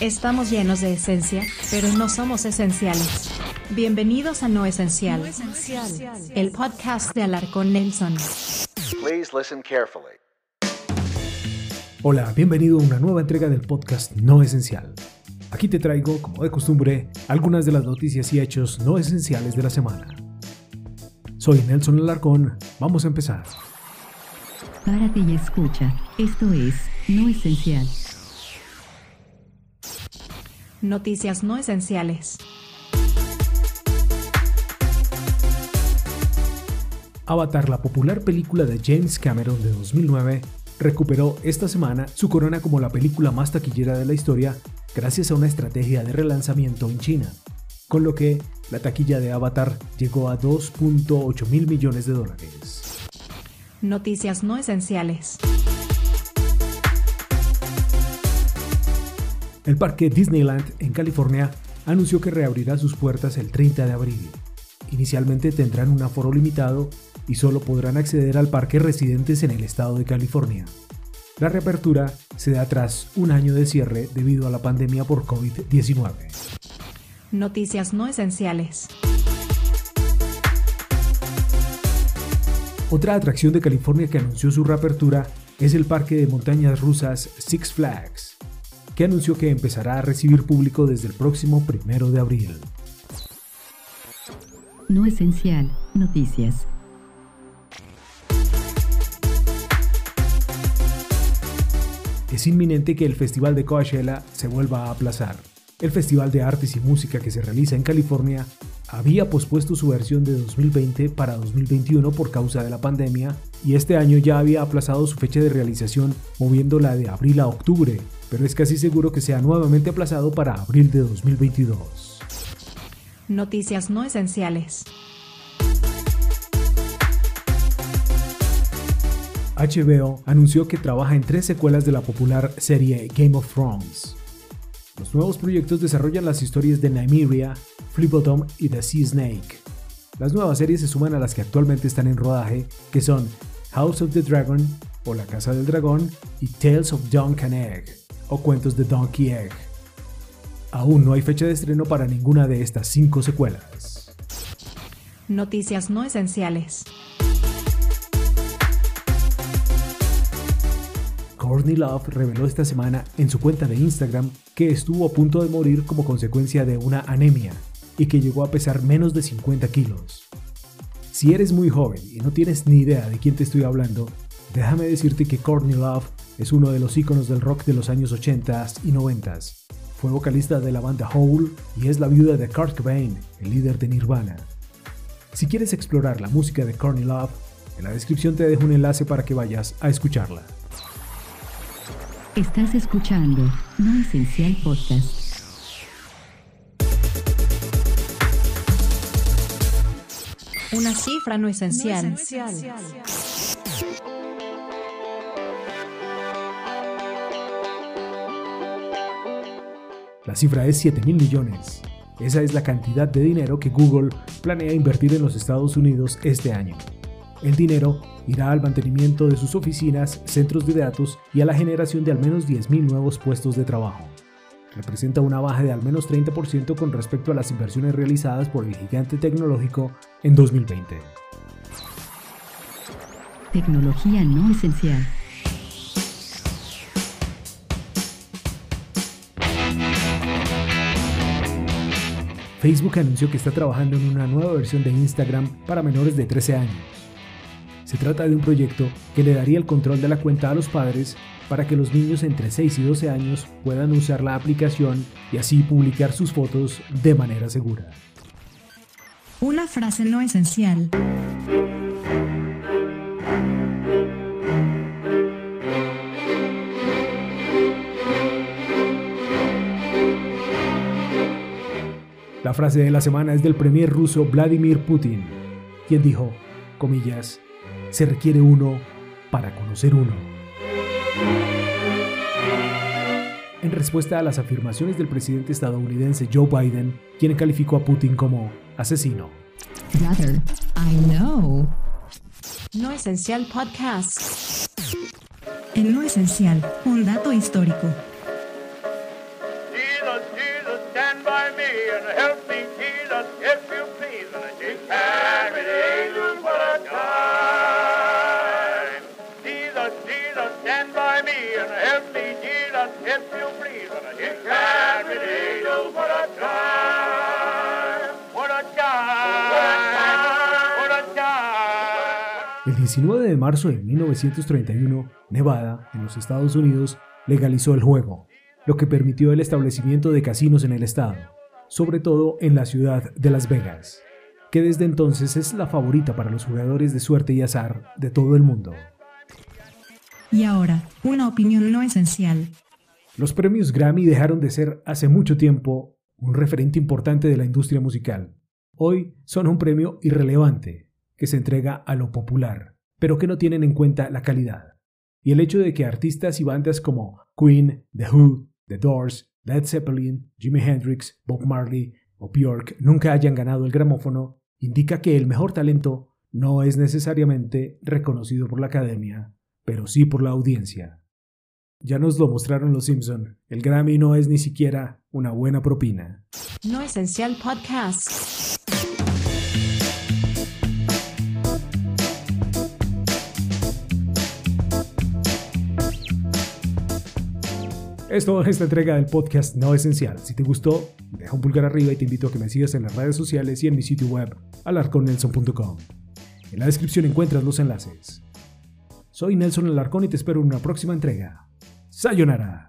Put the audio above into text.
Estamos llenos de esencia, pero no somos esenciales. Bienvenidos a No Esencial, el podcast de Alarcón Nelson. Please listen carefully. Hola, bienvenido a una nueva entrega del podcast No Esencial. Aquí te traigo, como de costumbre, algunas de las noticias y hechos no esenciales de la semana. Soy Nelson Alarcón, vamos a empezar. Párate y escucha, esto es No Esencial. Noticias no esenciales. Avatar, la popular película de James Cameron de 2009, recuperó esta semana su corona como la película más taquillera de la historia gracias a una estrategia de relanzamiento en China, con lo que la taquilla de Avatar llegó a 2.8 mil millones de dólares. Noticias no esenciales. El parque Disneyland en California anunció que reabrirá sus puertas el 30 de abril. Inicialmente tendrán un aforo limitado y solo podrán acceder al parque residentes en el estado de California. La reapertura se da tras un año de cierre debido a la pandemia por COVID-19. Noticias no esenciales. Otra atracción de California que anunció su reapertura es el parque de montañas rusas Six Flags que anunció que empezará a recibir público desde el próximo primero de abril. No esencial, noticias. Es inminente que el Festival de Coachella se vuelva a aplazar. El Festival de Artes y Música que se realiza en California había pospuesto su versión de 2020 para 2021 por causa de la pandemia y este año ya había aplazado su fecha de realización moviéndola de abril a octubre, pero es casi seguro que sea nuevamente aplazado para abril de 2022. Noticias no esenciales. HBO anunció que trabaja en tres secuelas de la popular serie Game of Thrones. Los nuevos proyectos desarrollan las historias de Nymeria, Flipbottom y The Sea Snake. Las nuevas series se suman a las que actualmente están en rodaje, que son House of the Dragon o La Casa del Dragón y Tales of Donkey Egg o Cuentos de Donkey Egg. Aún no hay fecha de estreno para ninguna de estas cinco secuelas. Noticias no esenciales. Courtney Love reveló esta semana en su cuenta de Instagram que estuvo a punto de morir como consecuencia de una anemia y que llegó a pesar menos de 50 kilos. Si eres muy joven y no tienes ni idea de quién te estoy hablando, déjame decirte que Courtney Love es uno de los íconos del rock de los años 80 y 90. Fue vocalista de la banda Hole y es la viuda de Kurt Cobain, el líder de Nirvana. Si quieres explorar la música de Courtney Love, en la descripción te dejo un enlace para que vayas a escucharla. Estás escuchando No Esencial Podcast. Una cifra no esencial. La cifra es 7 mil millones. Esa es la cantidad de dinero que Google planea invertir en los Estados Unidos este año. El dinero irá al mantenimiento de sus oficinas, centros de datos y a la generación de al menos 10.000 nuevos puestos de trabajo representa una baja de al menos 30% con respecto a las inversiones realizadas por el gigante tecnológico en 2020. Tecnología no esencial. Facebook anunció que está trabajando en una nueva versión de Instagram para menores de 13 años. Se trata de un proyecto que le daría el control de la cuenta a los padres para que los niños entre 6 y 12 años puedan usar la aplicación y así publicar sus fotos de manera segura. Una frase no esencial. Frase de la semana es del premier ruso Vladimir Putin, quien dijo, comillas, se requiere uno para conocer uno. En respuesta a las afirmaciones del presidente estadounidense Joe Biden, quien calificó a Putin como asesino. I know. No Esencial Podcast. En No Esencial, un dato histórico. If El 19 de marzo de 1931, Nevada, en los Estados Unidos, legalizó el juego, lo que permitió el establecimiento de casinos en el estado, sobre todo en la ciudad de Las Vegas, que desde entonces es la favorita para los jugadores de suerte y azar de todo el mundo. Y ahora, una opinión no esencial. Los premios Grammy dejaron de ser hace mucho tiempo un referente importante de la industria musical. Hoy son un premio irrelevante que se entrega a lo popular, pero que no tienen en cuenta la calidad. Y el hecho de que artistas y bandas como Queen, The Who, The Doors, Led Zeppelin, Jimi Hendrix, Bob Marley o Björk nunca hayan ganado el gramófono indica que el mejor talento no es necesariamente reconocido por la academia, pero sí por la audiencia. Ya nos lo mostraron los Simpson, el Grammy no es ni siquiera una buena propina. No Esencial Podcast. Es toda esta entrega del podcast No Esencial. Si te gustó, deja un pulgar arriba y te invito a que me sigas en las redes sociales y en mi sitio web, alarconnelson.com. En la descripción encuentras los enlaces. Soy Nelson Alarcón y te espero en una próxima entrega. Sayonara.